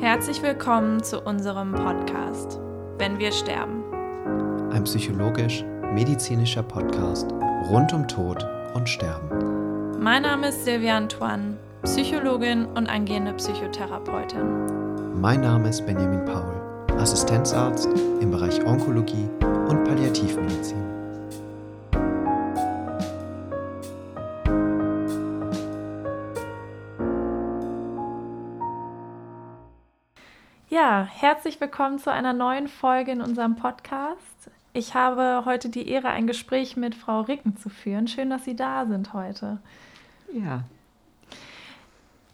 Herzlich willkommen zu unserem Podcast Wenn wir sterben. Ein psychologisch-medizinischer Podcast rund um Tod und Sterben. Mein Name ist Silvia Antoine, Psychologin und angehende Psychotherapeutin. Mein Name ist Benjamin Paul, Assistenzarzt im Bereich Onkologie und Palliativmedizin. Ja, herzlich willkommen zu einer neuen Folge in unserem Podcast. Ich habe heute die Ehre, ein Gespräch mit Frau Ricken zu führen. Schön, dass Sie da sind heute. Ja.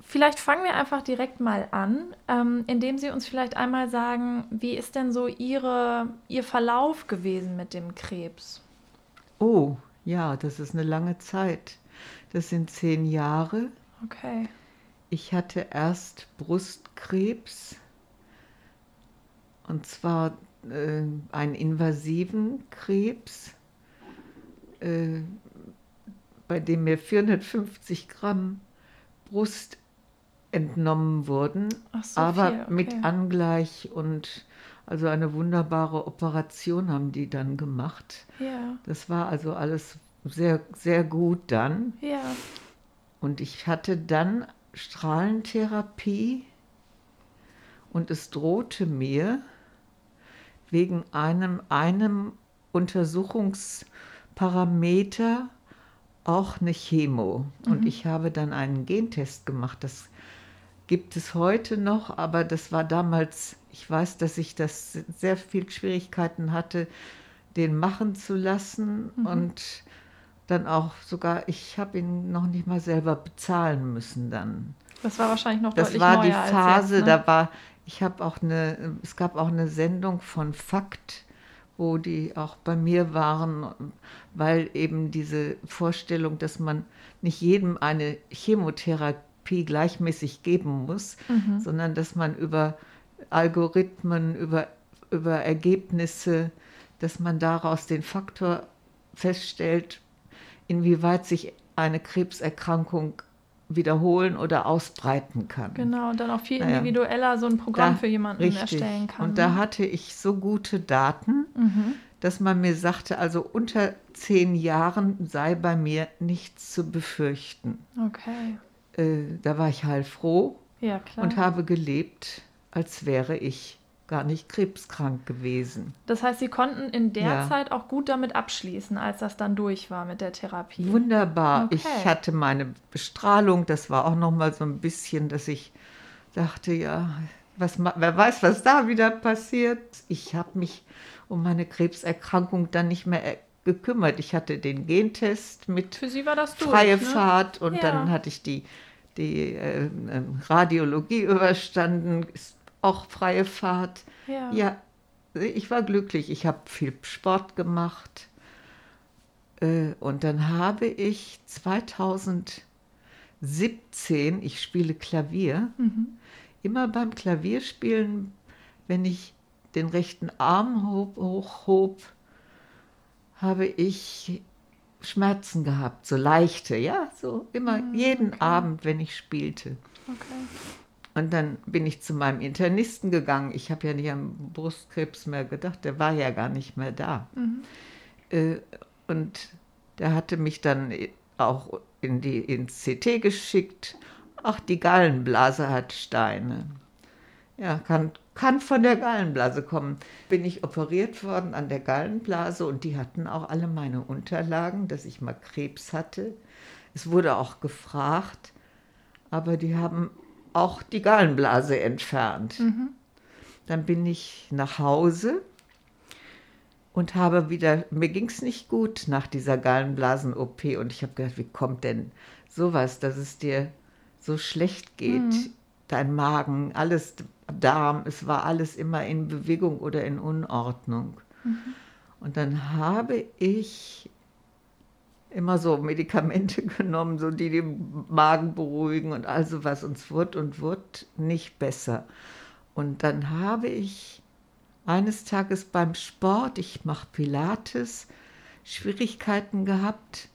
Vielleicht fangen wir einfach direkt mal an, ähm, indem Sie uns vielleicht einmal sagen, wie ist denn so Ihre, Ihr Verlauf gewesen mit dem Krebs? Oh, ja, das ist eine lange Zeit. Das sind zehn Jahre. Okay. Ich hatte erst Brustkrebs und zwar äh, einen invasiven Krebs, äh, bei dem mir 450 Gramm Brust entnommen wurden, Ach so, aber viel, okay. mit Angleich und also eine wunderbare Operation haben die dann gemacht. Ja, Das war also alles sehr, sehr gut dann. ja. Und ich hatte dann Strahlentherapie und es drohte mir wegen einem, einem Untersuchungsparameter auch eine Chemo. Und Mhm. ich habe dann einen Gentest gemacht. Das gibt es heute noch, aber das war damals, ich weiß, dass ich das sehr viel Schwierigkeiten hatte, den machen zu lassen Mhm. und dann auch sogar, ich habe ihn noch nicht mal selber bezahlen müssen dann. Das war wahrscheinlich noch Das deutlich war die Phase, jetzt, ne? da war, ich habe auch eine, es gab auch eine Sendung von Fakt, wo die auch bei mir waren, weil eben diese Vorstellung, dass man nicht jedem eine Chemotherapie gleichmäßig geben muss, Mhm. sondern dass man über Algorithmen, über, über Ergebnisse, dass man daraus den Faktor feststellt, inwieweit sich eine Krebserkrankung wiederholen oder ausbreiten kann. Genau, und dann auch viel Naja. individueller so ein Programm Da- für jemanden richtig. erstellen kann. Und da hatte ich so gute Daten, mhm. dass man mir sagte, also unter zehn Jahren sei bei mir nichts zu befürchten. Okay, Äh, da war ich heilfroh ja und habe gelebt, als wäre ich gar nicht krebskrank gewesen. das heißt, Sie konnten in der Ja. Zeit auch gut damit abschließen, als das dann durch war mit der Therapie. Wunderbar. Okay. Ich hatte meine Bestrahlung, das war auch noch mal so ein bisschen, dass ich dachte, ja, was, wer weiß, was da wieder passiert. Ich habe mich um meine Krebserkrankung dann nicht mehr äh, gekümmert. Ich hatte den Gentest mit Für Sie war das durch. freie ne? Fahrt und Ja. dann hatte ich die, die äh, ähm, Radiologie überstanden, ist auch freie Fahrt. Ja. Ja, ich war glücklich. Ich habe viel Sport gemacht. Äh, Und dann habe ich 2017, ich spiele Klavier, Mhm. immer beim Klavierspielen, wenn ich den rechten Arm hoch, hochhob, habe ich Schmerzen gehabt, so leichte, ja, so immer Mm, jeden okay. Abend, wenn ich spielte. Okay. Und dann bin ich zu meinem Internisten gegangen. Ich habe ja nicht an Brustkrebs mehr gedacht, der war ja gar nicht mehr da. Mhm. Äh, Und der hatte mich dann auch in die, ins CT geschickt. Ach, die Gallenblase hat Steine. Ja, kann, kann von der Gallenblase kommen. Bin ich operiert worden an der Gallenblase und die hatten auch alle meine Unterlagen, dass ich mal Krebs hatte. Es wurde auch gefragt, aber die haben auch die Gallenblase entfernt. Mhm. Dann bin ich nach Hause und habe wieder, mir ging es nicht gut nach dieser Gallenblasen-OP und ich habe gedacht, wie kommt denn sowas, dass es dir so schlecht geht? Mhm. Dein Magen, alles, Darm, es war alles immer in Bewegung oder in Unordnung. Und dann habe ich immer so Medikamente genommen, so die den Magen beruhigen und all sowas. Und es wurde und wurde nicht besser. Und dann habe ich eines Tages beim Sport, ich mache Pilates, Schwierigkeiten gehabt,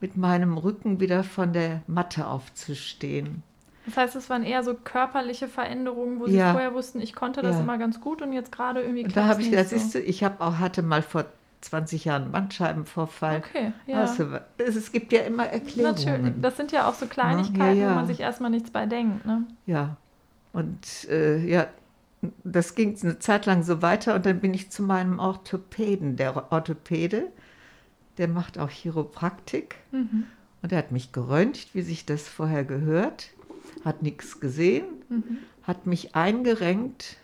mit meinem Rücken wieder von der Matte aufzustehen. Das heißt, es waren eher so körperliche Veränderungen, wo Sie Ja. vorher wussten, ich konnte das Ja. immer ganz gut und jetzt gerade irgendwie Und da habe ich, das so. ist, ich habe auch hatte mal vor 20 Jahren einen Bandscheibenvorfall. Okay, ja. Du, es, gibt ja immer Erklärungen. Natürlich. Das sind ja auch so Kleinigkeiten, ja. wo man sich erstmal nichts bei denkt. Ne? Ja, und äh, ja, das ging eine Zeit lang so weiter und dann bin ich zu meinem Orthopäden. Der Orthopäde, der macht auch Chiropraktik Mhm. und er hat mich geröntgt, wie sich das vorher gehört, hat nichts gesehen, Mhm. hat mich eingerenkt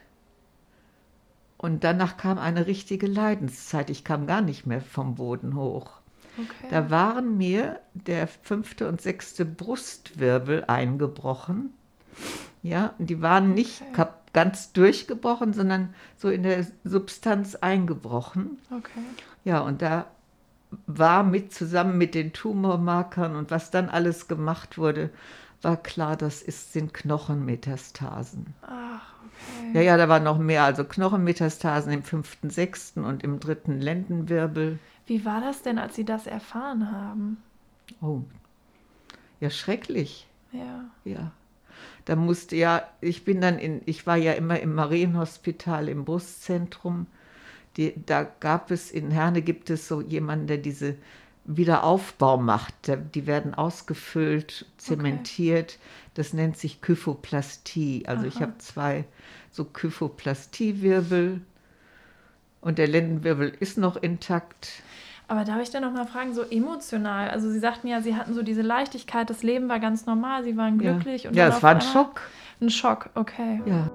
und danach kam eine richtige Leidenszeit. Ich kam gar nicht mehr vom Boden hoch. Okay. Da waren mir der fünfte und sechste Brustwirbel eingebrochen. Ja, und die waren nicht Okay. ganz durchgebrochen, sondern so in der Substanz eingebrochen. okay. Ja, und da war mit zusammen mit den Tumormarkern und was dann alles gemacht wurde, war klar, das ist, sind Knochenmetastasen. Ach. Ja, ja, da war noch mehr, also Knochenmetastasen im fünften, sechsten und im dritten Lendenwirbel. Wie war das denn, als Sie das erfahren haben? Oh, ja, schrecklich. Ja. Ja. Da musste ja, ich bin dann in, ich war ja immer im Marienhospital im Brustzentrum. Die, da gab es, in Herne gibt es so jemanden, der diese Wiederaufbau macht. Die werden ausgefüllt, zementiert. Das nennt sich Kyphoplastie. Also ich Aha. habe zwei so Kyphoplastie-Wirbel und der Lendenwirbel ist noch intakt. Aber darf ich dann noch mal fragen, so emotional? Also Sie sagten ja, Sie hatten so diese Leichtigkeit, das Leben war ganz normal, Sie waren Ja, glücklich. Und ja es war ein Schock. Ein Schock, okay. Ja.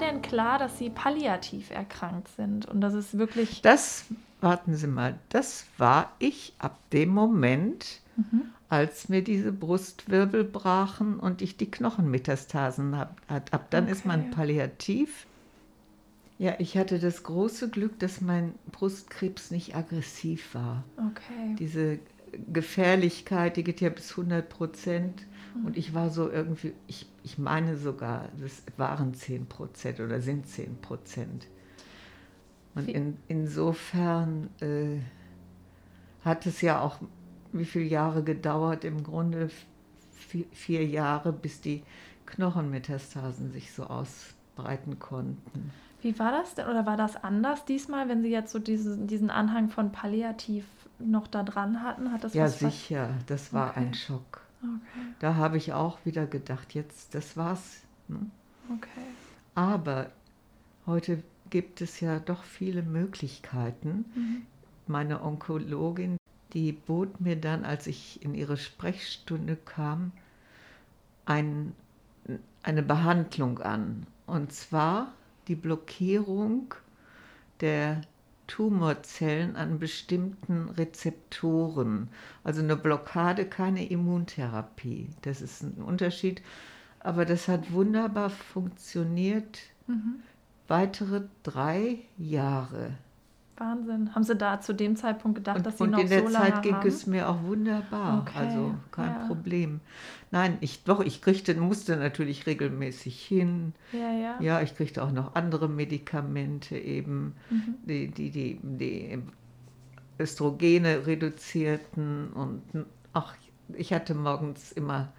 War denn klar, dass Sie palliativ erkrankt sind und dass es wirklich... Das, warten Sie mal, das war ich ab dem Moment, Mhm. als mir diese Brustwirbel brachen und ich die Knochenmetastasen habe. Ab dann ist man Okay. palliativ. Ja, ich hatte das große Glück, dass mein Brustkrebs nicht aggressiv war. Okay. Diese Gefährlichkeit, die geht ja bis 100 Prozent. Mhm. Und ich war so irgendwie, ich, ich meine sogar, das waren 10 Prozent oder sind 10 Prozent. Und in, insofern äh, hat es ja auch, wie viele Jahre gedauert? Im Grunde vier, vier Jahre, bis die Knochenmetastasen sich so ausbreiten konnten. Wie war das denn? Oder war das anders diesmal, wenn Sie jetzt so diese, diesen Anhang von palliativ noch da dran hatten? Hat das Ja, sicher, das war Okay. ein Schock. Okay, Da habe ich auch wieder gedacht, jetzt, das war's. Ne? okay. Aber heute gibt es ja doch viele Möglichkeiten. Mhm. Meine Onkologin, die bot mir dann, als ich in ihre Sprechstunde kam, ein, eine Behandlung an. Und zwar die Blockierung der Tumorzellen an bestimmten Rezeptoren. Also eine Blockade, keine Immuntherapie. Das ist ein Unterschied. Aber das hat wunderbar funktioniert. Mhm. Weitere drei Jahre. Wahnsinn. Haben Sie da zu dem Zeitpunkt gedacht, Und, dass Sie und noch in der Zeit ging haben? es mir auch wunderbar. Okay, Also kein ja. Problem. Nein, ich doch, ich kriegte, musste natürlich regelmäßig hin. Ja, ja. Ja, ich kriegte auch noch andere Medikamente eben, Mhm. die, die, die, die Östrogene reduzierten und ach, ich hatte morgens immer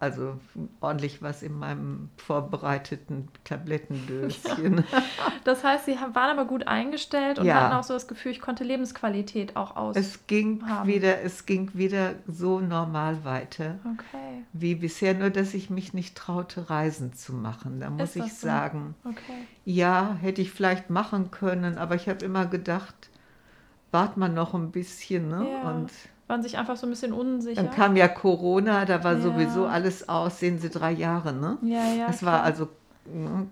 also ordentlich was in meinem vorbereiteten Tablettendöschen. Das heißt, Sie haben- waren aber gut eingestellt und Ja. hatten auch so das Gefühl, ich konnte Lebensqualität auch aus. Es ging haben. wieder, es ging wieder so normal weiter. okay, wie bisher, nur dass ich mich nicht traute, Reisen zu machen. Da muss ich so? sagen, okay. ja, hätte ich vielleicht machen können, aber ich habe immer gedacht, wart mal noch ein bisschen. Ne? Ja. Und Waren sich einfach so ein bisschen unsicher. dann kam ja Corona, da war Ja. sowieso alles aus, sehen Sie, drei Jahre. Ne? ja, ja. das war klar. also, ne,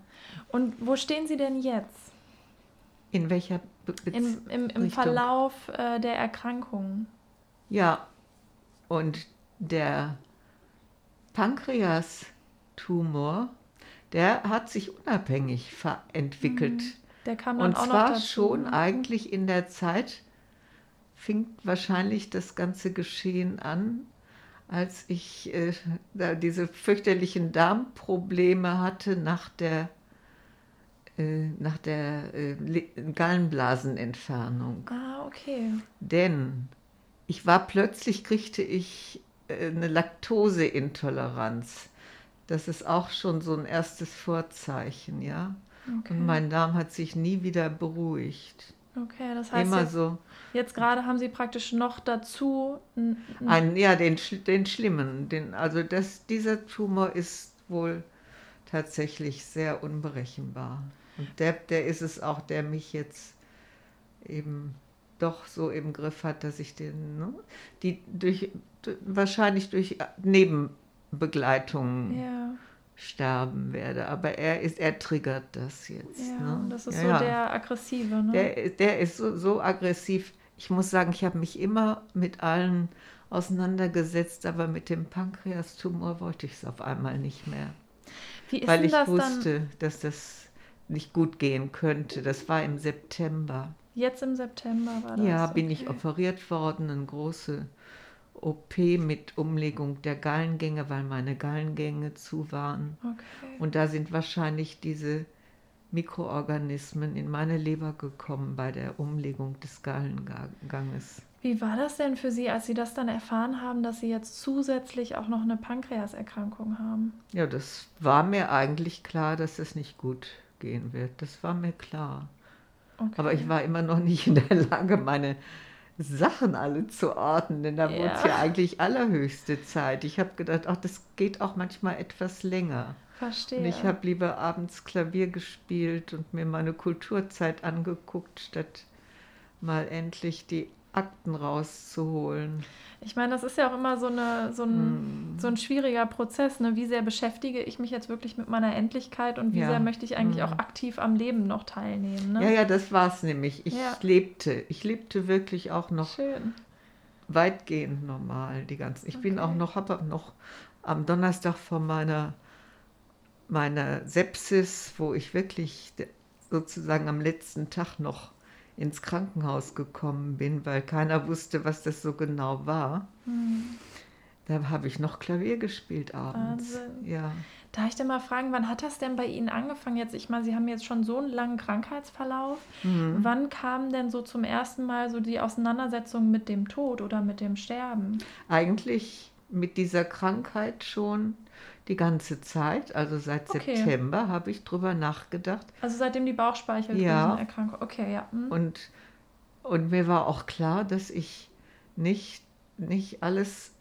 Und wo stehen Sie denn jetzt? in welcher Be Im, im, im? Verlauf äh, der Erkrankung. Ja, und der Pankreastumor, der hat sich unabhängig entwickelt. Der kam dann Und auch noch zwar dazu. schon ne? eigentlich in der Zeit, fing wahrscheinlich das ganze Geschehen an, als ich äh, da diese fürchterlichen Darmprobleme hatte nach der, äh, nach der äh, Gallenblasenentfernung. Ah, okay. Denn ich war plötzlich, kriegte ich äh, eine Laktoseintoleranz. Das ist auch schon so ein erstes Vorzeichen, ja. okay. Und mein Darm hat sich nie wieder beruhigt. Okay, das heißt, Immer so. Jetzt gerade haben Sie praktisch noch dazu n- n- Ein, ja, den, den schlimmen. Den, also das, dieser Tumor ist wohl tatsächlich sehr unberechenbar. Und der, der ist es auch, der mich jetzt eben doch so im Griff hat, dass ich den, ne, die durch, wahrscheinlich durch Nebenbegleitungen ja, sterben werde. Aber er ist, er triggert das jetzt. ja, ne? das ist Ja, so der aggressive, ne? Der, der ist so, so aggressiv. Ich muss sagen, ich habe mich immer mit allen auseinandergesetzt, aber mit dem Pankreastumor wollte ich es auf einmal nicht mehr. Wie ist weil ich das dann wusste, dass das nicht gut gehen könnte. Das war im September. jetzt im September war das? Ja, bin ich okay. operiert worden, eine große OP mit Umlegung der Gallengänge, weil meine Gallengänge zu waren. Okay. Und da sind wahrscheinlich diese Mikroorganismen in meine Leber gekommen bei der Umlegung des Gallenganges. Wie war das denn für Sie, als Sie das dann erfahren haben, dass Sie jetzt zusätzlich auch noch eine Pankreaserkrankung haben? Ja, das war mir eigentlich klar, dass es nicht gut gehen wird. Das war mir klar. Okay. Aber ich war immer noch nicht in der Lage, meine Sachen alle zu ordnen, denn da wurde es Ja. ja eigentlich allerhöchste Zeit. Ich habe gedacht, ach, das geht auch manchmal etwas länger. Verstehe. Und ich habe lieber abends Klavier gespielt und mir meine Kulturzeit angeguckt, statt mal endlich die Akten rauszuholen. Ich meine, das ist ja auch immer so, eine, so, ein, so ein schwieriger Prozess. Ne? Wie sehr beschäftige ich mich jetzt wirklich mit meiner Endlichkeit und wie Ja. sehr möchte ich eigentlich Hm. auch aktiv am Leben noch teilnehmen? Ne? Ja, ja, das war es nämlich. Ich Ja. lebte. Ich lebte wirklich auch noch Schön. weitgehend normal. Die ganzen. Ich bin Okay. auch noch, habe noch am Donnerstag vor meiner, meiner Sepsis, wo ich wirklich sozusagen am letzten Tag noch ins Krankenhaus gekommen bin, weil keiner wusste, was das so genau war. Hm. Da habe ich noch Klavier gespielt abends. Wahnsinn. Ja. Darf ich denn mal fragen, wann hat das denn bei Ihnen angefangen? Jetzt, ich meine, Sie haben jetzt schon so einen langen Krankheitsverlauf. Mhm. Wann kam denn so zum ersten Mal so die Auseinandersetzung mit dem Tod oder mit dem Sterben? Eigentlich mit dieser Krankheit schon die ganze Zeit, also seit Okay. September, habe ich drüber nachgedacht. Also seitdem die Bauchspeicheldrüsenerkrankung. Okay, ja. hm. Und, und mir war auch klar, dass ich nicht, nicht alles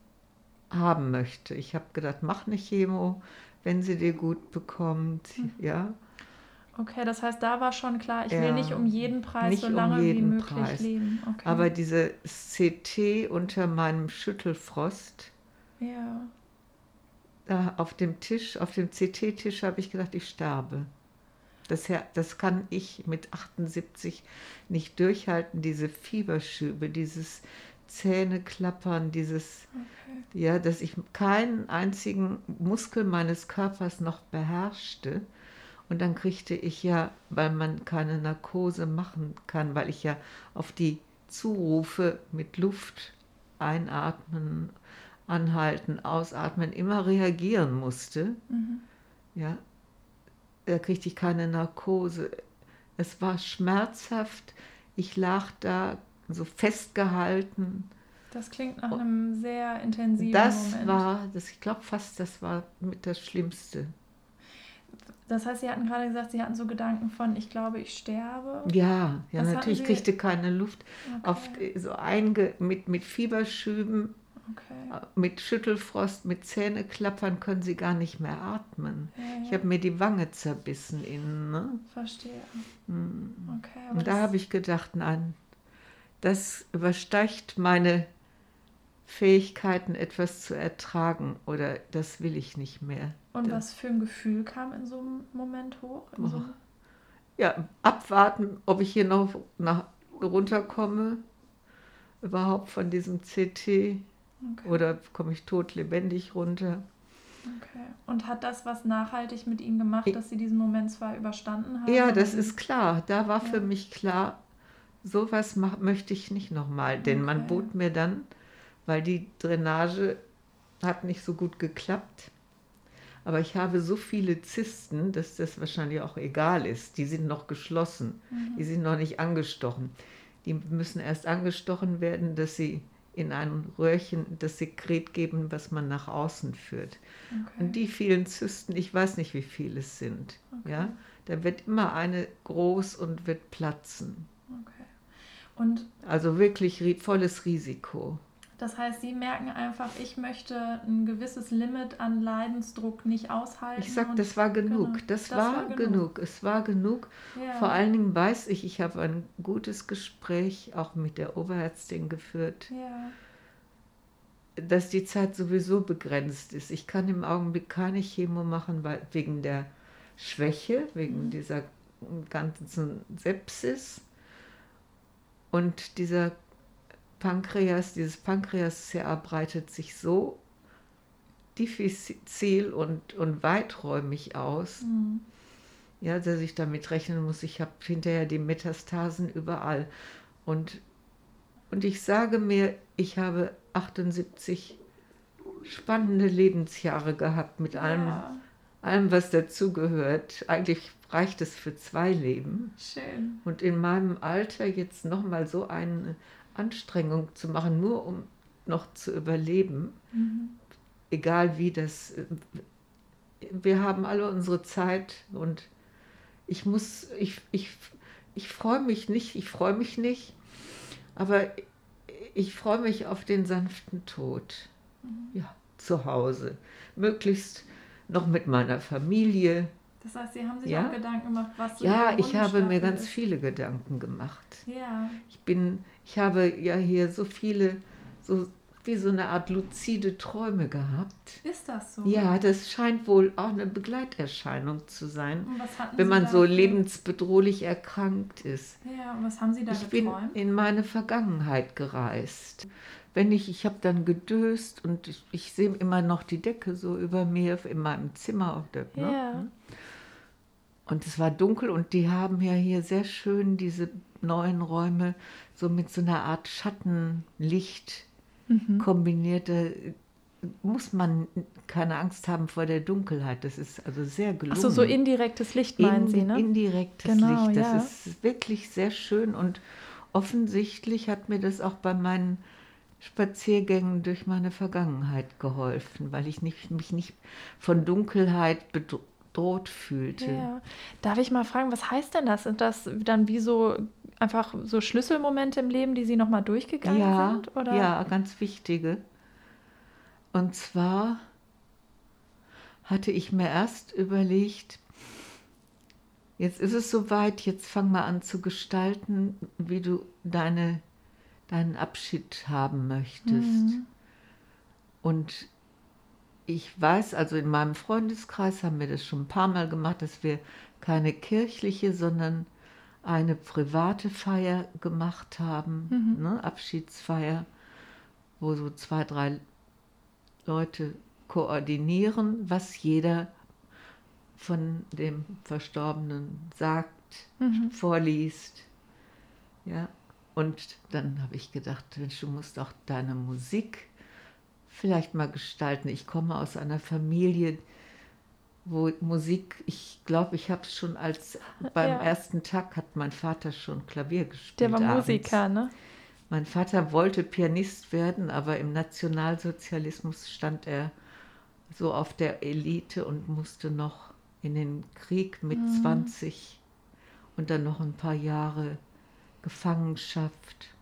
haben möchte. Ich habe gedacht, mach eine Chemo, wenn sie dir gut bekommt. Mhm. Ja, Okay, das heißt, da war schon klar, ich will Ja, nicht um jeden Preis nicht so um lange wie jeden möglich Preis. leben. Okay. aber diese CT unter meinem Schüttelfrost, ja. Da auf dem Tisch, auf dem CT-Tisch habe ich gedacht, ich sterbe. Das, das kann ich mit 78 nicht durchhalten, diese Fieberschübe, dieses Zähneklappern, dieses, Okay. ja, dass ich keinen einzigen Muskel meines Körpers noch beherrschte. Und dann kriegte ich ja, weil man keine Narkose machen kann, weil ich ja auf die Zurufe mit Luft einatmen, anhalten, ausatmen immer reagieren musste. Mhm. Ja, da kriegte ich keine Narkose. Es war schmerzhaft. Ich lag da so festgehalten. Das klingt nach einem sehr intensiven. Das Moment. war, das, ich glaube fast, das war mit das Schlimmste. Das heißt, Sie hatten gerade gesagt, Sie hatten so Gedanken von, ich glaube, ich sterbe. Ja, ja, Was natürlich kriegte keine Luft. Okay. Auf, so einge, mit, mit Fieberschüben, okay. mit Schüttelfrost, mit Zähneklappern können sie gar nicht mehr atmen. Ja, Ich ja. habe mir die Wange zerbissen innen. Ne? Verstehe. Hm. Okay, Und da das- habe ich gedacht, nein, das übersteigt meine Fähigkeiten, etwas zu ertragen oder das will ich nicht mehr. Und Da- was für ein Gefühl kam in so einem Moment hoch? So Oh. einem- Ja, abwarten, ob ich hier noch nach, runterkomme, überhaupt von diesem CT okay. oder komme ich tot lebendig runter. okay. Und hat das was nachhaltig mit Ihnen gemacht, dass Sie diesen Moment zwar überstanden haben? Ja, das ist klar. Da war für Ja. mich klar, sowas mach, möchte ich nicht nochmal. Denn man Okay. bot mir dann, weil die Drainage hat nicht so gut geklappt. Aber ich habe so viele Zysten, dass das wahrscheinlich auch egal ist. Die sind noch geschlossen, mhm. die sind noch nicht angestochen. Die müssen erst angestochen werden, dass sie in einem Röhrchen das Sekret geben, was man nach außen führt. Okay. Und die vielen Zysten, ich weiß nicht, wie viele es sind. Okay. Ja, da wird immer eine groß und wird platzen. Okay. Und also wirklich volles Risiko. Das heißt, Sie merken einfach, ich möchte ein gewisses Limit an Leidensdruck nicht aushalten. Ich sage, das war genug. Genau, das, das, war, war genug. genug. Es war genug. Ja. Vor allen Dingen weiß ich, ich habe ein gutes Gespräch auch mit der Oberärztin geführt, ja. dass die Zeit sowieso begrenzt ist. Ich kann im Augenblick keine Chemo machen, weil, wegen der Schwäche, wegen mhm. dieser ganzen Sepsis und dieser Pankreas, dieses Pankreas-CA breitet sich so diffizil und, und weiträumig aus, mhm. ja, dass ich damit rechnen muss, ich habe hinterher die Metastasen überall. Und, und ich sage mir, ich habe 78 spannende Lebensjahre gehabt mit allem, ja. allem was dazugehört. Eigentlich reicht es für zwei Leben. Schön. Und in meinem Alter jetzt nochmal so einen Anstrengung zu machen, nur um noch zu überleben, mhm. egal wie das. Wir haben alle unsere Zeit und ich muss, ich, ich, ich freue mich nicht, ich freue mich nicht, aber ich freue mich auf den sanften Tod. Mhm. Ja, zu Hause. Möglichst noch mit meiner Familie, das heißt, Sie haben sich ja? auch Gedanken gemacht, was so Ja, ich habe mir ganz ist. viele Gedanken gemacht. Ja. Ich bin, ich habe ja hier so viele, so wie so eine Art luzide Träume gehabt. Ist das so? Ja, das scheint wohl auch eine Begleiterscheinung zu sein, wenn man so lebensbedrohlich erkrankt ist. Ja, und was haben Sie da Ich geträumt? bin in meine Vergangenheit gereist. Wenn ich, ich habe dann gedöst und ich, ich sehe immer noch die Decke so über mir in meinem Zimmer. Der, ne? ja. Und es war dunkel und die haben ja hier sehr schön diese neuen Räume so mit so einer Art Schattenlicht mhm. kombiniert. Da muss man keine Angst haben vor der Dunkelheit. Das ist also sehr gelungen. Achso, so indirektes Licht meinen In, Sie, ne? Indirektes genau, Licht. Das ja. ist wirklich sehr schön und offensichtlich hat mir das auch bei meinen Spaziergängen durch meine Vergangenheit geholfen, weil ich nicht, mich nicht von Dunkelheit bedroht bedroht fühlte. Ja. Darf ich mal fragen, was heißt denn das? Sind das dann wie so einfach so Schlüsselmomente im Leben, die Sie nochmal durchgegangen ja, sind? Oder? Ja, ganz wichtige. Und zwar hatte ich mir erst überlegt, jetzt ist es soweit, jetzt fang mal an zu gestalten, wie du deine, deinen Abschied haben möchtest. Mhm. Und ich weiß, also in meinem Freundeskreis haben wir das schon ein paar Mal gemacht, dass wir keine kirchliche, sondern eine private Feier gemacht haben, mhm. ne, Abschiedsfeier, wo so zwei, drei Leute koordinieren, was jeder von dem Verstorbenen sagt, mhm. vorliest. Ja, und dann habe ich gedacht, du musst auch deine Musik vielleicht mal gestalten. Ich komme aus einer Familie, wo Musik, ich glaube, ich habe es schon als beim ja. ersten Tag hat mein Vater schon Klavier gespielt. Der war abends. Musiker, ne? Mein Vater wollte Pianist werden, aber im Nationalsozialismus stand er so auf der Elite und musste noch in den Krieg mit mhm. 20 und dann noch ein paar Jahre Gefangenschaft.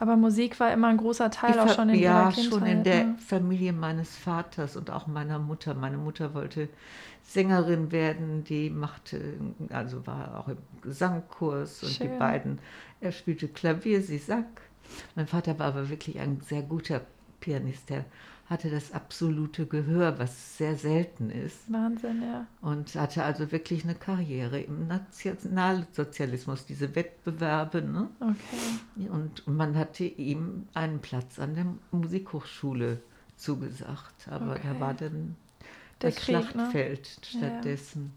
Aber Musik war immer ein großer Teil auch schon in ja, Kindheit. Ja, schon in der ne? Familie meines Vaters und auch meiner Mutter. Meine Mutter wollte Sängerin werden, die machte, also war auch im Gesangkurs und die beiden, er spielte Klavier, sie sang. Mein Vater war aber wirklich ein sehr guter Pianist, der hatte das absolute Gehör, was sehr selten ist. Wahnsinn, ja. Und hatte also wirklich eine Karriere im Nationalsozialismus, diese Wettbewerbe. Ne? Okay. Und man hatte ihm einen Platz an der Musikhochschule zugesagt, aber okay. er war dann der das Krieg, ne? Schlachtfeld ne? stattdessen.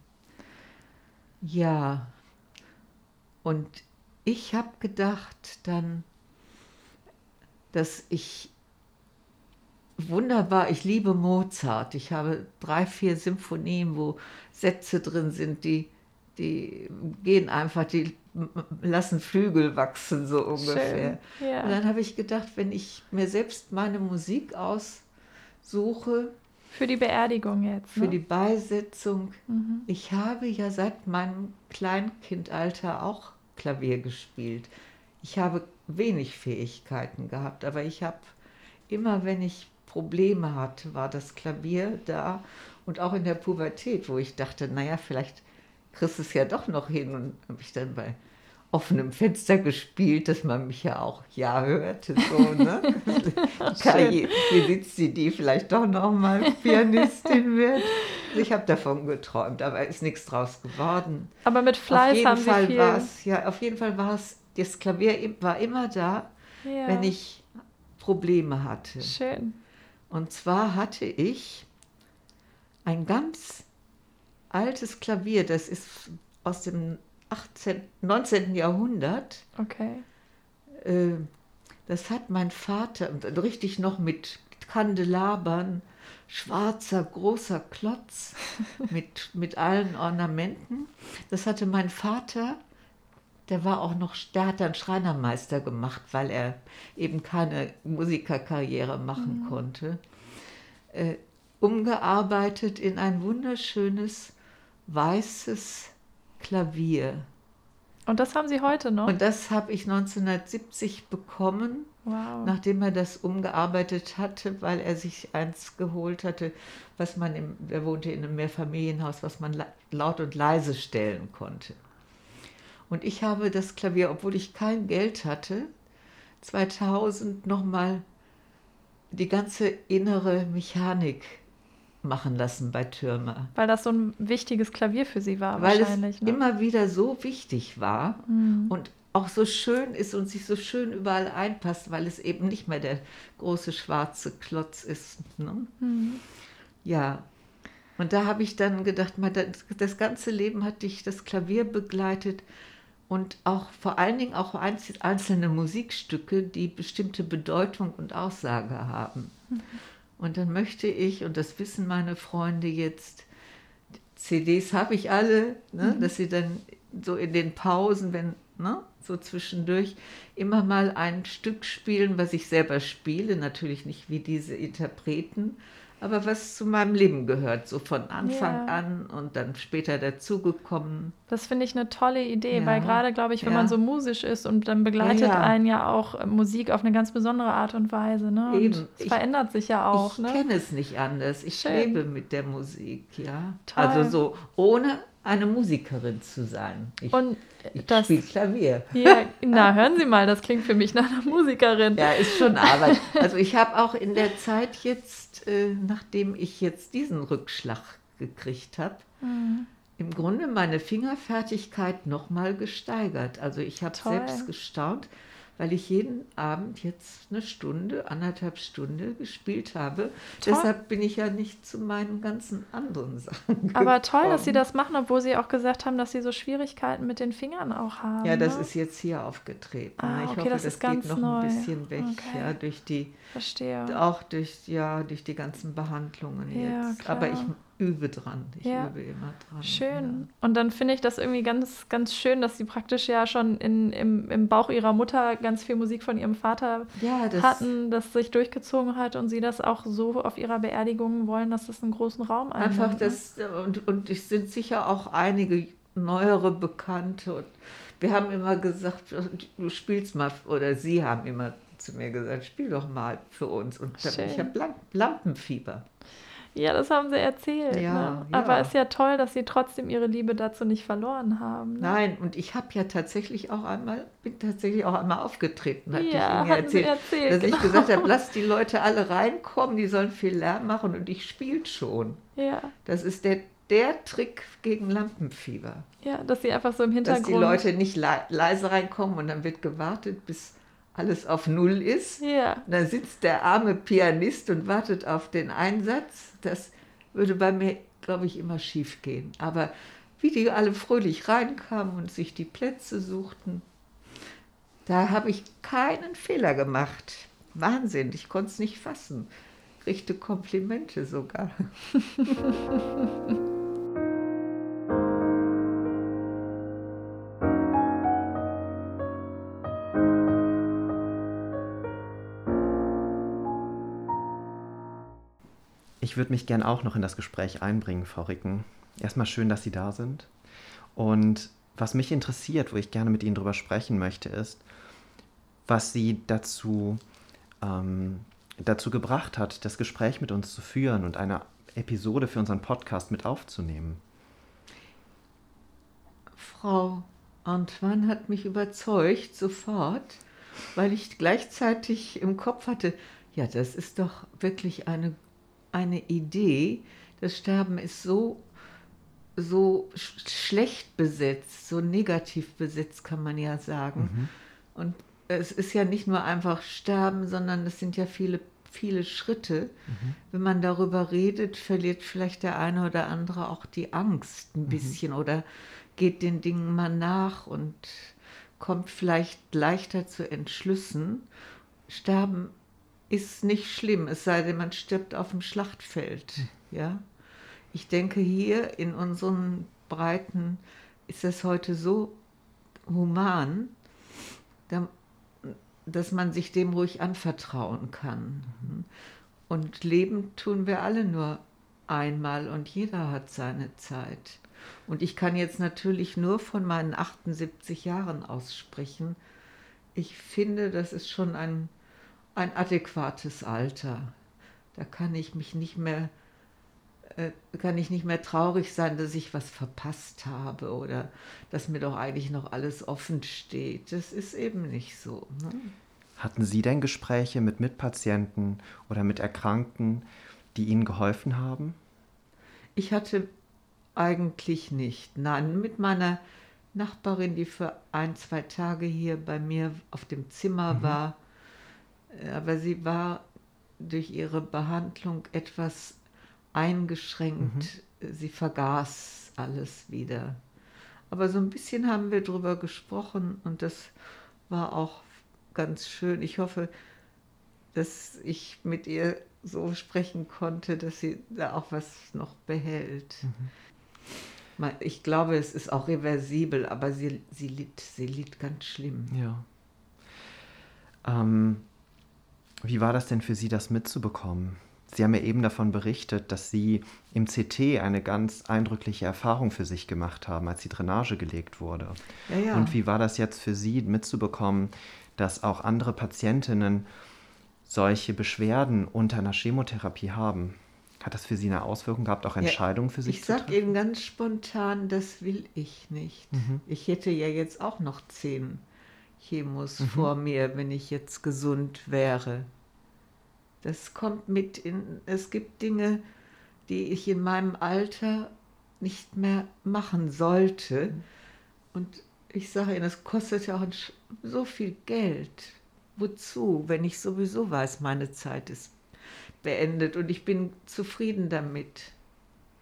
Ja. ja. Und ich habe gedacht dann, dass ich wunderbar. Ich liebe Mozart. Ich habe drei, vier Symphonien, wo Sätze drin sind, die, die gehen einfach, die lassen Flügel wachsen, so ungefähr. Ja. Und dann habe ich gedacht, wenn ich mir selbst meine Musik aussuche. Für die Beerdigung jetzt. Ne? Für die Beisetzung. Mhm. Ich habe ja seit meinem Kleinkindalter auch Klavier gespielt. Ich habe wenig Fähigkeiten gehabt, aber ich habe immer, wenn ich Probleme hatte, war das Klavier da und auch in der Pubertät, wo ich dachte, naja, vielleicht kriegst du es ja doch noch hin und habe ich dann bei offenem Fenster gespielt, dass man mich ja auch ja hörte. So, ne? Karriere, wie sitzt sie, die vielleicht doch noch mal Pianistin wird. Ich habe davon geträumt, aber ist nichts draus geworden. Aber mit Fleiß haben Fall Sie viel... Ja, auf jeden Fall war es, das Klavier war immer da, ja. wenn ich Probleme hatte. Schön. Und zwar hatte ich ein ganz altes Klavier, das ist aus dem 18, 19. Jahrhundert. Okay. Äh, das hat mein Vater, richtig noch mit Kandelabern, schwarzer, großer Klotz mit, mit allen Ornamenten. Das hatte mein Vater, der war auch noch, der hat dann Schreinermeister gemacht, weil er eben keine Musikerkarriere machen mhm. konnte. Äh, umgearbeitet in ein wunderschönes weißes Klavier. Und das haben Sie heute noch? Und das habe ich 1970 bekommen, wow. nachdem er das umgearbeitet hatte, weil er sich eins geholt hatte, was man im, er wohnte in einem Mehrfamilienhaus, was man laut und leise stellen konnte. Und ich habe das Klavier, obwohl ich kein Geld hatte, 2000 nochmal die ganze innere Mechanik machen lassen bei Türmer. Weil das so ein wichtiges Klavier für sie war, Weil wahrscheinlich. es ne? immer wieder so wichtig war mhm. und auch so schön ist und sich so schön überall einpasst, weil es eben nicht mehr der große schwarze Klotz ist. Ne? Mhm. Ja, und da habe ich dann gedacht, das ganze Leben hat dich das Klavier begleitet und auch vor allen Dingen auch einzelne Musikstücke, die bestimmte Bedeutung und Aussage haben. Mhm. Und dann möchte ich, und das wissen meine Freunde jetzt, CDs habe ich alle, ne, mhm. dass sie dann so in den Pausen, wenn, ne, so zwischendurch, immer mal ein Stück spielen, was ich selber spiele, natürlich nicht wie diese Interpreten, aber was zu meinem Leben gehört, so von Anfang ja. an und dann später dazugekommen. Das finde ich eine tolle Idee, ja. weil gerade, glaube ich, wenn ja. man so musisch ist und dann begleitet einen ja auch äh, Musik auf eine ganz besondere Art und Weise. Ne? Und Eben. es ich, verändert sich ja auch. Ich ne? kenne es nicht anders. Ich Schön. lebe mit der Musik, ja. Toll. Also so ohne eine Musikerin zu sein. Ich, und ich das, spiele Klavier. Ja, na, hören Sie mal, das klingt für mich nach einer Musikerin. Ja, ist schon Arbeit. Also ich habe auch in der Zeit jetzt, äh, nachdem ich jetzt diesen Rückschlag gekriegt habe, mhm. im Grunde meine Fingerfertigkeit nochmal gesteigert. Also ich habe selbst gestaunt, weil ich jeden Abend jetzt eine Stunde, anderthalb Stunde gespielt habe. Toll. Deshalb bin ich ja nicht zu meinen ganzen anderen Sachen gekommen. Aber toll, dass Sie das machen, obwohl Sie auch gesagt haben, dass Sie so Schwierigkeiten mit den Fingern auch haben. Ja, das ne? ist jetzt hier aufgetreten. Ah, ich okay, hoffe, das, das geht noch neu. ein bisschen weg, okay. ja, durch die Verstehe. auch durch ja durch die ganzen Behandlungen ja, jetzt. Klar. Aber ich übe dran. Ich ja. übe immer dran. Schön. Ja. Und dann finde ich das irgendwie ganz, ganz schön, dass sie praktisch ja schon in, im, im Bauch ihrer Mutter ganz viel Musik von ihrem Vater ja, das hatten, das sich durchgezogen hat und sie das auch so auf ihrer Beerdigung wollen, dass das einen großen Raum einnimmt. Einfach ne? das, und, und es sind sicher auch einige neuere Bekannte. Und wir haben immer gesagt, du spielst mal, oder sie haben immer zu mir gesagt, spiel doch mal für uns. Und ich habe Lampenfieber. Ja, das haben sie erzählt. Ja, ne? Aber es ist ja toll, dass sie trotzdem ihre Liebe dazu nicht verloren haben. Ne? Nein, und ich habe ja tatsächlich auch einmal, bin tatsächlich auch einmal aufgetreten, hatte ja, ich Ihnen erzählt, erzählt, dass genau. ich gesagt habe, lass die Leute alle reinkommen, die sollen viel Lärm machen und ich spiele schon. Ja. Das ist der, der Trick gegen Lampenfieber. Ja, dass sie einfach so im Hintergrund... Dass die Leute nicht le leise reinkommen und dann wird gewartet, bis alles auf Null ist. Ja. Dann sitzt der arme Pianist und wartet auf den Einsatz. Das würde bei mir, glaube ich, immer schief gehen. Aber wie die alle fröhlich reinkamen und sich die Plätze suchten, da habe ich keinen Fehler gemacht. Wahnsinn, ich konnte es nicht fassen. kriegte Komplimente sogar. Ich würde mich gern auch noch in das Gespräch einbringen, Frau Ricken. Erstmal schön, dass Sie da sind. Und was mich interessiert, wo ich gerne mit Ihnen drüber sprechen möchte, ist, was Sie dazu, ähm, dazu gebracht hat, das Gespräch mit uns zu führen und eine Episode für unseren Podcast mit aufzunehmen. Frau Antoine hat mich überzeugt sofort, weil ich gleichzeitig im Kopf hatte, ja, das ist doch wirklich eine eine Idee, das Sterben ist so, so schlecht besetzt, so negativ besetzt, kann man ja sagen. Mhm. Und es ist ja nicht nur einfach Sterben, sondern es sind ja viele, viele Schritte. Mhm. Wenn man darüber redet, verliert vielleicht der eine oder andere auch die Angst ein mhm. bisschen oder geht den Dingen mal nach und kommt vielleicht leichter zu Entschlüssen. Sterben ist nicht schlimm, es sei denn, man stirbt auf dem Schlachtfeld. Hm. Ja? Ich denke, hier in unseren Breiten ist es heute so human, dass man sich dem ruhig anvertrauen kann. Mhm. Und leben tun wir alle nur einmal und jeder hat seine Zeit. Und ich kann jetzt natürlich nur von meinen 78 Jahren aussprechen. Ich finde, das ist schon ein ein adäquates Alter. Da kann ich mich nicht mehr, äh, kann ich nicht mehr traurig sein, dass ich was verpasst habe oder dass mir doch eigentlich noch alles offen steht. Das ist eben nicht so. Ne? Hatten Sie denn Gespräche mit Mitpatienten oder mit Erkrankten, die Ihnen geholfen haben? Ich hatte eigentlich nicht. Nein, mit meiner Nachbarin, die für ein, zwei Tage hier bei mir auf dem Zimmer mhm. war, aber sie war durch ihre Behandlung etwas eingeschränkt. Mhm. Sie vergaß alles wieder. Aber so ein bisschen haben wir drüber gesprochen und das war auch ganz schön. Ich hoffe, dass ich mit ihr so sprechen konnte, dass sie da auch was noch behält. Mhm. Ich glaube, es ist auch reversibel, aber sie, sie, litt, sie litt ganz schlimm. Ja. Ähm, wie war das denn für Sie, das mitzubekommen? Sie haben ja eben davon berichtet, dass Sie im CT eine ganz eindrückliche Erfahrung für sich gemacht haben, als die Drainage gelegt wurde. Ja, ja. Und wie war das jetzt für Sie mitzubekommen, dass auch andere Patientinnen solche Beschwerden unter einer Chemotherapie haben? Hat das für Sie eine Auswirkung gehabt, auch Entscheidungen ja, für sich ich zu treffen? Ich sage Ihnen ganz spontan, das will ich nicht. Mhm. Ich hätte ja jetzt auch noch zehn Chemos mhm. vor mir, wenn ich jetzt gesund wäre. Das kommt mit in, es gibt Dinge, die ich in meinem Alter nicht mehr machen sollte. Mhm. Und ich sage Ihnen, es kostet ja auch so viel Geld. Wozu, wenn ich sowieso weiß, meine Zeit ist beendet und ich bin zufrieden damit.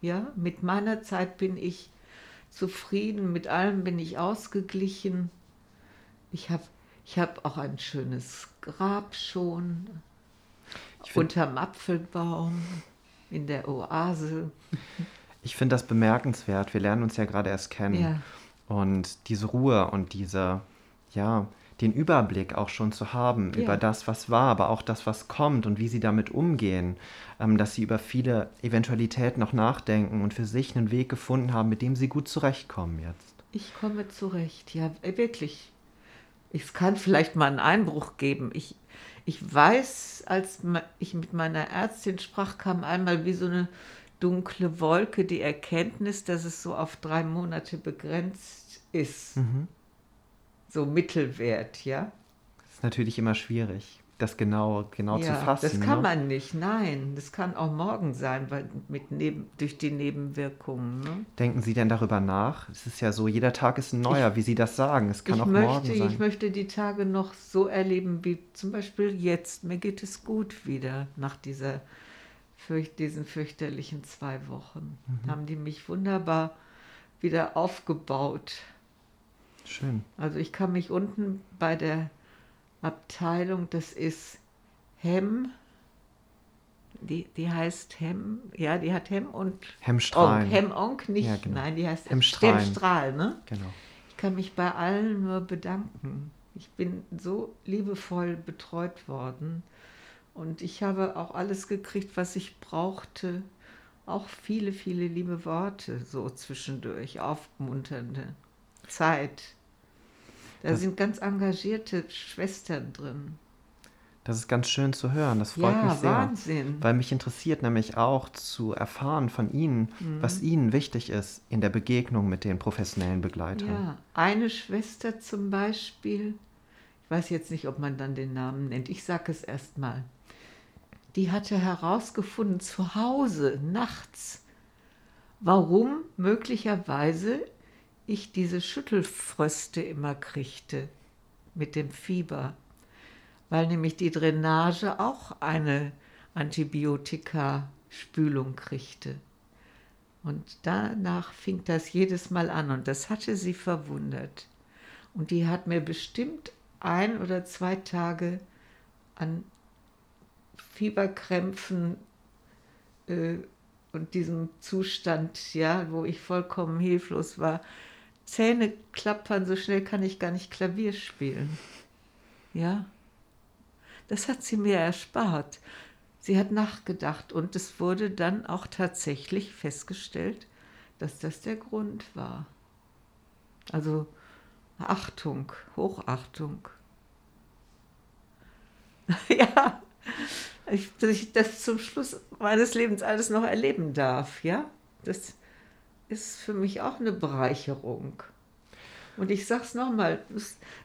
Ja, mit meiner Zeit bin ich zufrieden, mit allem bin ich ausgeglichen. Ich habe ich hab auch ein schönes Grab schon unterm Apfelbaum in der Oase. Ich finde das bemerkenswert. Wir lernen uns ja gerade erst kennen. Ja. Und diese Ruhe und diese, ja, den Überblick auch schon zu haben ja. über das, was war, aber auch das, was kommt und wie sie damit umgehen, ähm, dass sie über viele Eventualitäten noch nachdenken und für sich einen Weg gefunden haben, mit dem sie gut zurechtkommen jetzt. Ich komme zurecht, ja, wirklich. Es kann vielleicht mal einen Einbruch geben. Ich, ich weiß, als ich mit meiner Ärztin sprach, kam einmal wie so eine dunkle Wolke die Erkenntnis, dass es so auf drei Monate begrenzt ist. Mhm. So Mittelwert, ja. Das ist natürlich immer schwierig das genau, genau ja, zu fassen. Das kann ne? man nicht, nein. Das kann auch morgen sein, weil mit neben, durch die Nebenwirkungen. Ne? Denken Sie denn darüber nach? Es ist ja so, jeder Tag ist ein neuer, ich, wie Sie das sagen. Es kann auch möchte, morgen sein. Ich möchte die Tage noch so erleben, wie zum Beispiel jetzt. Mir geht es gut wieder nach dieser, fürcht, diesen fürchterlichen zwei Wochen. Mhm. Haben die mich wunderbar wieder aufgebaut. Schön. Also ich kann mich unten bei der Abteilung, das ist Hem, die, die heißt Hem, ja, die hat Hem und Hemmstrahlen. Onk. Hem-Onk nicht, ja, genau. nein, die heißt Hemmstrahlen. Hemmstrahl, ne? Genau. Ich kann mich bei allen nur bedanken. Ich bin so liebevoll betreut worden und ich habe auch alles gekriegt, was ich brauchte. Auch viele, viele liebe Worte so zwischendurch, aufmunternde Zeit. Da das sind ganz engagierte Schwestern drin. Das ist ganz schön zu hören. Das freut ja, mich sehr. Wahnsinn. Weil mich interessiert nämlich auch zu erfahren von Ihnen, mhm. was Ihnen wichtig ist in der Begegnung mit den professionellen Begleitern. Ja, eine Schwester zum Beispiel, ich weiß jetzt nicht, ob man dann den Namen nennt, ich sage es erstmal. Die hatte herausgefunden zu Hause nachts, warum möglicherweise ich diese Schüttelfröste immer kriegte mit dem Fieber weil nämlich die Drainage auch eine Antibiotika-Spülung kriegte. Und danach fing das jedes Mal an und das hatte sie verwundert. Und die hat mir bestimmt ein oder zwei Tage an Fieberkrämpfen äh, und diesem Zustand, ja, wo ich vollkommen hilflos war. Zähne klappern, so schnell kann ich gar nicht Klavier spielen. Ja. Das hat sie mir erspart. Sie hat nachgedacht und es wurde dann auch tatsächlich festgestellt, dass das der Grund war. Also Achtung, Hochachtung. ja, ich, dass ich das zum Schluss meines Lebens alles noch erleben darf, ja, das ist für mich auch eine Bereicherung. Und ich sage es nochmal,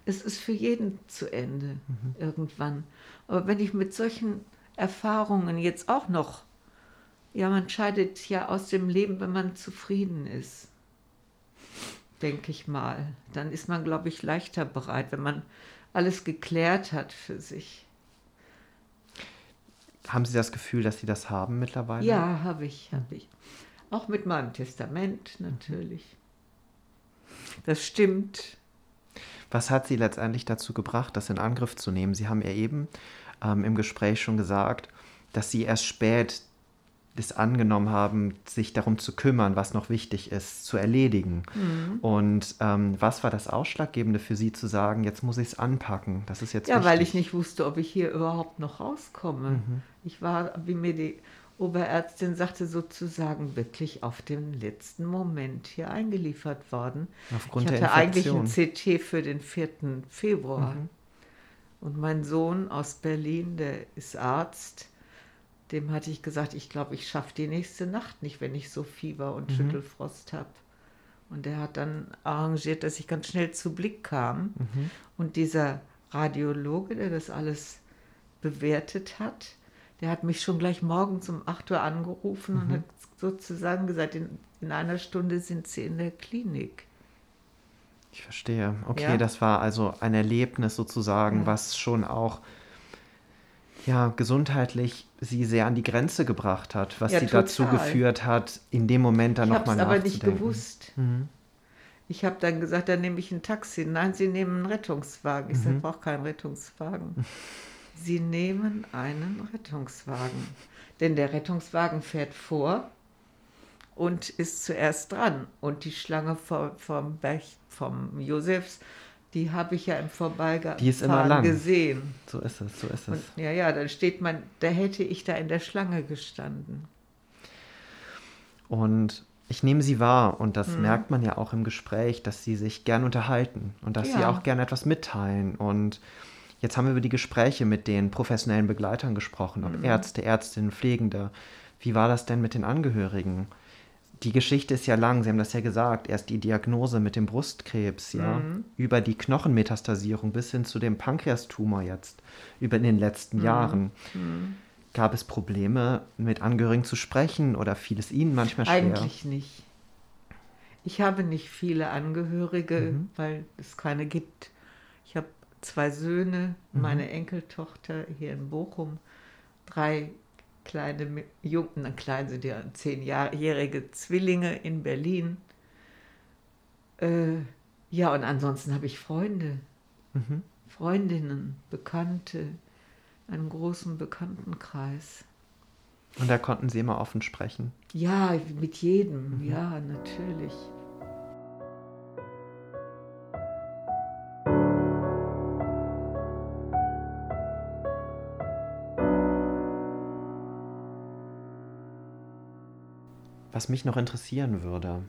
es ist für jeden zu Ende mhm. irgendwann. Aber wenn ich mit solchen Erfahrungen jetzt auch noch, ja, man scheidet ja aus dem Leben, wenn man zufrieden ist, denke ich mal. Dann ist man, glaube ich, leichter bereit, wenn man alles geklärt hat für sich. Haben Sie das Gefühl, dass Sie das haben mittlerweile? Ja, habe ich, habe ich. Auch mit meinem Testament natürlich. Das stimmt. Was hat Sie letztendlich dazu gebracht, das in Angriff zu nehmen? Sie haben ja eben ähm, im Gespräch schon gesagt, dass Sie erst spät das angenommen haben, sich darum zu kümmern, was noch wichtig ist, zu erledigen. Mhm. Und ähm, was war das Ausschlaggebende für Sie zu sagen, jetzt muss ich es anpacken? Das ist jetzt Ja, wichtig. weil ich nicht wusste, ob ich hier überhaupt noch rauskomme. Mhm. Ich war, wie mir die Oberärztin sagte, sozusagen wirklich auf den letzten Moment hier eingeliefert worden. Aufgrund ich hatte eigentlich ein CT für den 4. Februar. Mhm. Und mein Sohn aus Berlin, der ist Arzt, dem hatte ich gesagt, ich glaube, ich schaffe die nächste Nacht nicht, wenn ich so Fieber und mhm. Schüttelfrost habe. Und der hat dann arrangiert, dass ich ganz schnell zu Blick kam. Mhm. Und dieser Radiologe, der das alles bewertet hat, der hat mich schon gleich morgens um 8 Uhr angerufen mhm. und hat sozusagen gesagt, in, in, einer Stunde sind sie in der Klinik. Ich verstehe. Okay, ja? das war also ein Erlebnis sozusagen, ja. was schon auch ja, gesundheitlich sie sehr an die Grenze gebracht hat, was ja, sie total. dazu geführt hat, in dem Moment dann nochmal nachzudenken. Ich habe aber nicht gewusst. Mhm. Ich habe dann gesagt, dann nehme ich ein Taxi. Nein, Sie nehmen einen Rettungswagen. Ich mhm. sage, ich brauche keinen Rettungswagen. Sie nehmen einen Rettungswagen. Denn der Rettungswagen fährt vor und ist zuerst dran. Und die Schlange vom, vom Berg, vom Josefs, die habe ich ja im Vorbeigang die ist immer lang. gesehen. So ist es, so ist es. Und, ja, ja, dann steht man, da hätte ich da in der Schlange gestanden. Und ich nehme sie wahr und das hm. merkt man ja auch im Gespräch, dass sie sich gern unterhalten und dass ja. sie auch gern etwas mitteilen und Jetzt haben wir über die Gespräche mit den professionellen Begleitern gesprochen, ob mhm. Ärzte, Ärztinnen, Pflegende. Wie war das denn mit den Angehörigen? Die Geschichte ist ja lang, Sie haben das ja gesagt, erst die Diagnose mit dem Brustkrebs, ja, mhm. über die Knochenmetastasierung bis hin zu dem Pankreastumor jetzt, über in den letzten mhm. Jahren. Mhm. Gab es Probleme, mit Angehörigen zu sprechen oder fiel es Ihnen manchmal schwer? Eigentlich nicht. Ich habe nicht viele Angehörige, mhm. weil es keine gibt zwei Söhne, mhm. meine Enkeltochter hier in Bochum, drei kleine Jungen, klein sind ja zehnjährige Zwillinge in Berlin. Äh, ja, und ansonsten habe ich Freunde, mhm. Freundinnen, Bekannte, einen großen Bekanntenkreis. Und da konnten Sie immer offen sprechen? Ja, mit jedem, mhm. ja, natürlich. Was mich noch interessieren würde,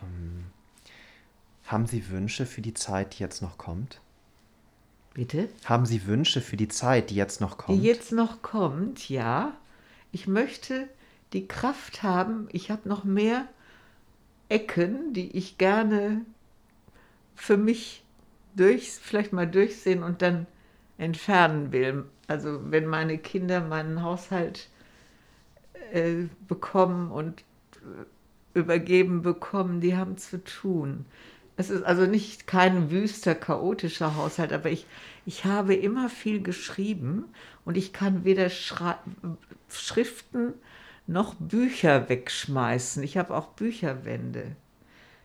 ähm, haben Sie Wünsche für die Zeit, die jetzt noch kommt? Bitte? Haben Sie Wünsche für die Zeit, die jetzt noch kommt? Die jetzt noch kommt, ja. Ich möchte die Kraft haben, ich habe noch mehr Ecken, die ich gerne für mich durch, vielleicht mal durchsehen und dann entfernen will. Also wenn meine Kinder meinen Haushalt äh, bekommen und übergeben bekommen, die haben zu tun. Es ist also nicht kein wüster, chaotischer Haushalt, aber ich, ich habe immer viel geschrieben und ich kann weder Schra Schriften noch Bücher wegschmeißen. Ich habe auch Bücherwände,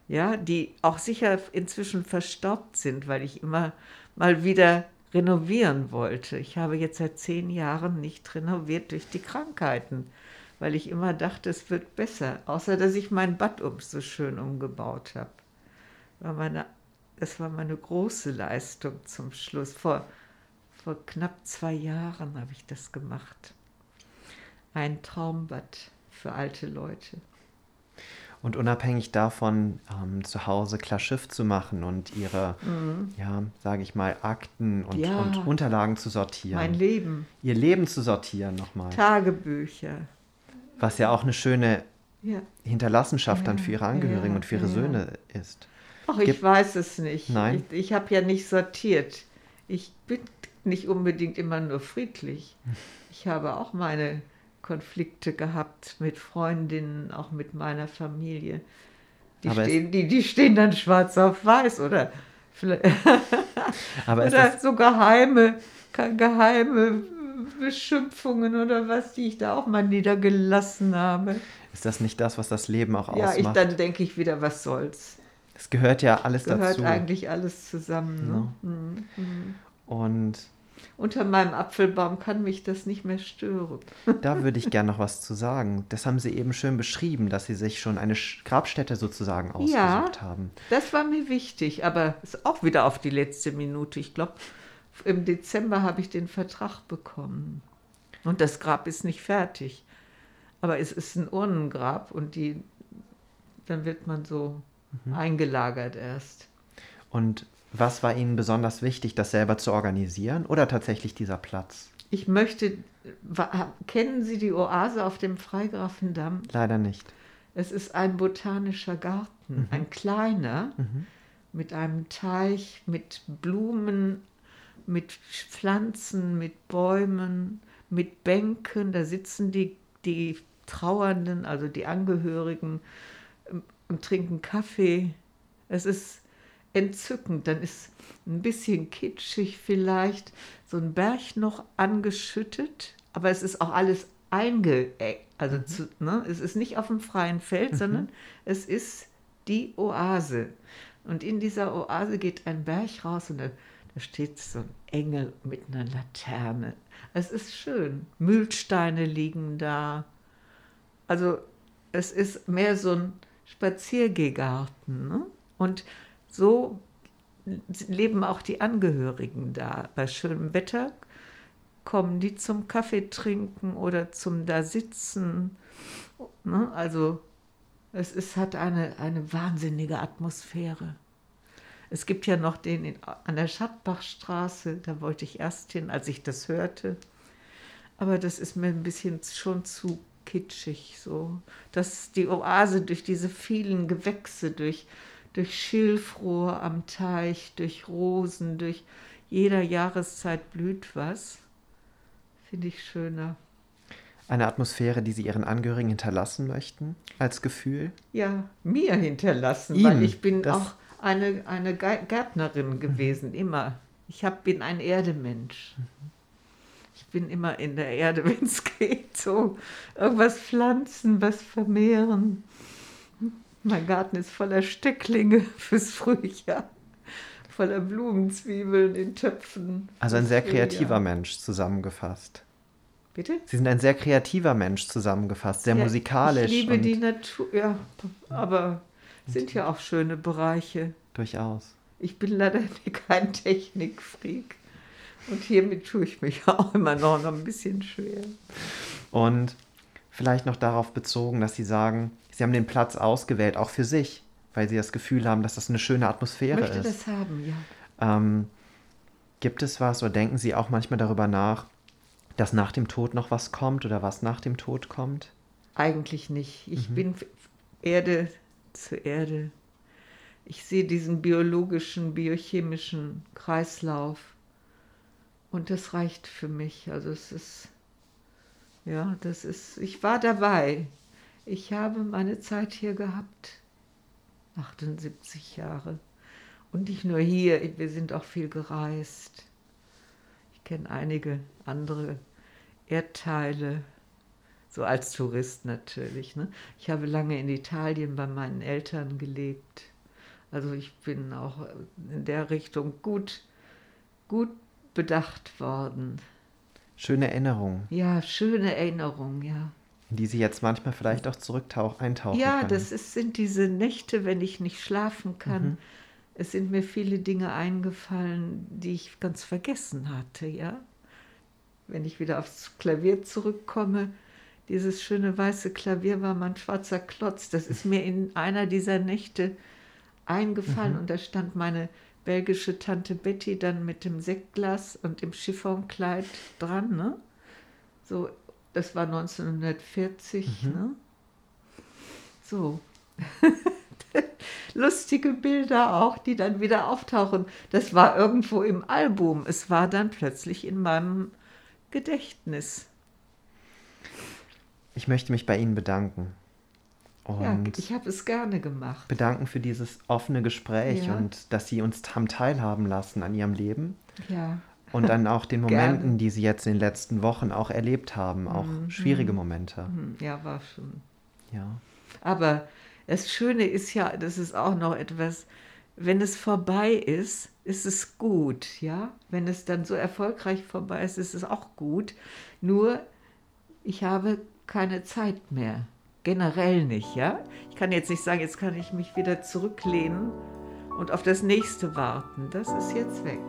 ja, die auch sicher inzwischen verstaubt sind, weil ich immer mal wieder renovieren wollte. Ich habe jetzt seit zehn Jahren nicht renoviert durch die Krankheiten weil ich immer dachte, es wird besser. Außer, dass ich mein Bad um so schön umgebaut habe. War meine, das war meine große Leistung zum Schluss. Vor, vor knapp zwei Jahren habe ich das gemacht. Ein Traumbad für alte Leute. Und unabhängig davon, ähm, zu Hause klar Schiff zu machen und ihre, mhm. ja, sage ich mal, Akten und, ja, und, Unterlagen zu sortieren. Mein Leben. Ihr Leben zu sortieren nochmal. Tagebücher. Was ja auch eine schöne ja. Hinterlassenschaft ja, dann für ihre Angehörigen und für ihre Söhne ist. Ach, ich weiß es nicht. Nein. Ich, ich habe ja nicht sortiert. Ich bin nicht unbedingt immer nur friedlich. Ich habe auch meine Konflikte gehabt mit Freundinnen, auch mit meiner Familie. Die, stehen, die, die stehen dann schwarz auf weiß oder, oder so geheime, geheime Beschimpfungen oder was, die ich da auch mal niedergelassen habe. Ist das nicht das, was das Leben auch ja, ausmacht? Ja, dann denke ich wieder, was soll's. Es gehört ja alles gehört dazu. Gehört eigentlich alles zusammen. Ne? Mhm. Mhm. Und unter meinem Apfelbaum kann mich das nicht mehr stören. Da würde ich gerne noch was zu sagen. Das haben Sie eben schön beschrieben, dass Sie sich schon eine Grabstätte sozusagen ausgesucht ja, haben. Das war mir wichtig, aber ist auch wieder auf die letzte Minute. Ich glaube, im Dezember habe ich den Vertrag bekommen. Und das Grab ist nicht fertig. Aber es ist ein Urnengrab und die, dann wird man so mhm. eingelagert erst. Und was war Ihnen besonders wichtig, das selber zu organisieren oder tatsächlich dieser Platz? Ich möchte, kennen Sie die Oase auf dem Freigrafendamm? Leider nicht. Es ist ein botanischer Garten, mhm. ein kleiner, mhm. mit einem Teich, mit Blumen, mit Pflanzen, mit Bäumen, mit Bänken. Da sitzen die, die Trauernden, also die Angehörigen, ähm, und trinken Kaffee. Es ist entzückend. Dann ist ein bisschen kitschig vielleicht so ein Berg noch angeschüttet, aber es ist auch alles eingeeckt. Also mhm. zu, ne, es ist nicht auf dem freien Feld, mhm. sondern es ist die Oase. Und in dieser Oase geht ein Berg raus und dann da steht so ein Engel mit einer Laterne. Es ist schön. Mühlsteine liegen da. Also es ist mehr so ein Spaziergehgarten. Ne? Und so leben auch die Angehörigen da. Bei schönem Wetter kommen die zum Kaffee trinken oder zum da sitzen. Ne? Also es ist, hat eine, eine wahnsinnige Atmosphäre. Es gibt ja noch den in, an der Schattbachstraße, da wollte ich erst hin, als ich das hörte. Aber das ist mir ein bisschen schon zu kitschig so. Dass die Oase durch diese vielen Gewächse, durch, durch Schilfrohr am Teich, durch Rosen, durch jeder Jahreszeit blüht was, finde ich schöner. Eine Atmosphäre, die Sie Ihren Angehörigen hinterlassen möchten, als Gefühl? Ja, mir hinterlassen, Ihnen, weil ich bin auch eine, eine Gärtnerin gewesen, immer. Ich hab, bin ein Erdemensch. Ich bin immer in der Erde, wenn es geht. So irgendwas pflanzen, was vermehren. Mein Garten ist voller Stecklinge fürs Frühjahr. Voller Blumenzwiebeln in Töpfen. Also ein sehr kreativer Mensch zusammengefasst. Bitte? Sie sind ein sehr kreativer Mensch zusammengefasst, sehr ja, musikalisch. Ich liebe die Natur, ja, aber sind ja auch schöne Bereiche. Durchaus. Ich bin leider kein Technikfreak. Und hiermit tue ich mich auch immer noch ein bisschen schwer. Und vielleicht noch darauf bezogen, dass Sie sagen, Sie haben den Platz ausgewählt, auch für sich, weil Sie das Gefühl haben, dass das eine schöne Atmosphäre ist. Ich möchte das haben, ja. Ähm, gibt es was oder denken Sie auch manchmal darüber nach, dass nach dem Tod noch was kommt oder was nach dem Tod kommt? Eigentlich nicht. Ich mhm. bin Erde zu Erde. Ich sehe diesen biologischen, biochemischen Kreislauf und das reicht für mich. Also es ist, ja, das ist, ich war dabei. Ich habe meine Zeit hier gehabt. 78 Jahre. Und nicht nur hier, wir sind auch viel gereist. Ich kenne einige andere Erdteile, so als Tourist natürlich. Ne? Ich habe lange in Italien bei meinen Eltern gelebt. Also ich bin auch in der Richtung gut, gut bedacht worden. Schöne Erinnerung. Ja, schöne Erinnerung, ja. In die Sie jetzt manchmal vielleicht auch zurücktauch, eintauchen Ja, können. das ist, sind diese Nächte, wenn ich nicht schlafen kann. Mhm. Es sind mir viele Dinge eingefallen, die ich ganz vergessen hatte, ja wenn ich wieder aufs Klavier zurückkomme, dieses schöne weiße Klavier war mein schwarzer Klotz. Das ist mir in einer dieser Nächte eingefallen mhm. und da stand meine belgische Tante Betty dann mit dem Sektglas und dem Chiffonkleid dran. Ne? So, das war 1940. Mhm. Ne? So. Lustige Bilder auch, die dann wieder auftauchen. Das war irgendwo im Album. Es war dann plötzlich in meinem Gedächtnis. Ich möchte mich bei Ihnen bedanken. Und ja, ich habe es gerne gemacht. Bedanken für dieses offene Gespräch ja. und dass Sie uns haben teilhaben lassen an Ihrem Leben. Ja. Und an auch den Momenten, die Sie jetzt in den letzten Wochen auch erlebt haben, auch mhm. schwierige Momente. Mhm. Ja, war schon. Ja. Aber das Schöne ist ja, das ist auch noch etwas, wenn es vorbei ist, ist es gut, ja. Wenn es dann so erfolgreich vorbei ist, ist es auch gut. Nur, ich habe keine Zeit mehr. Generell nicht, ja. Ich kann jetzt nicht sagen, jetzt kann ich mich wieder zurücklehnen und auf das nächste warten. Das ist jetzt weg.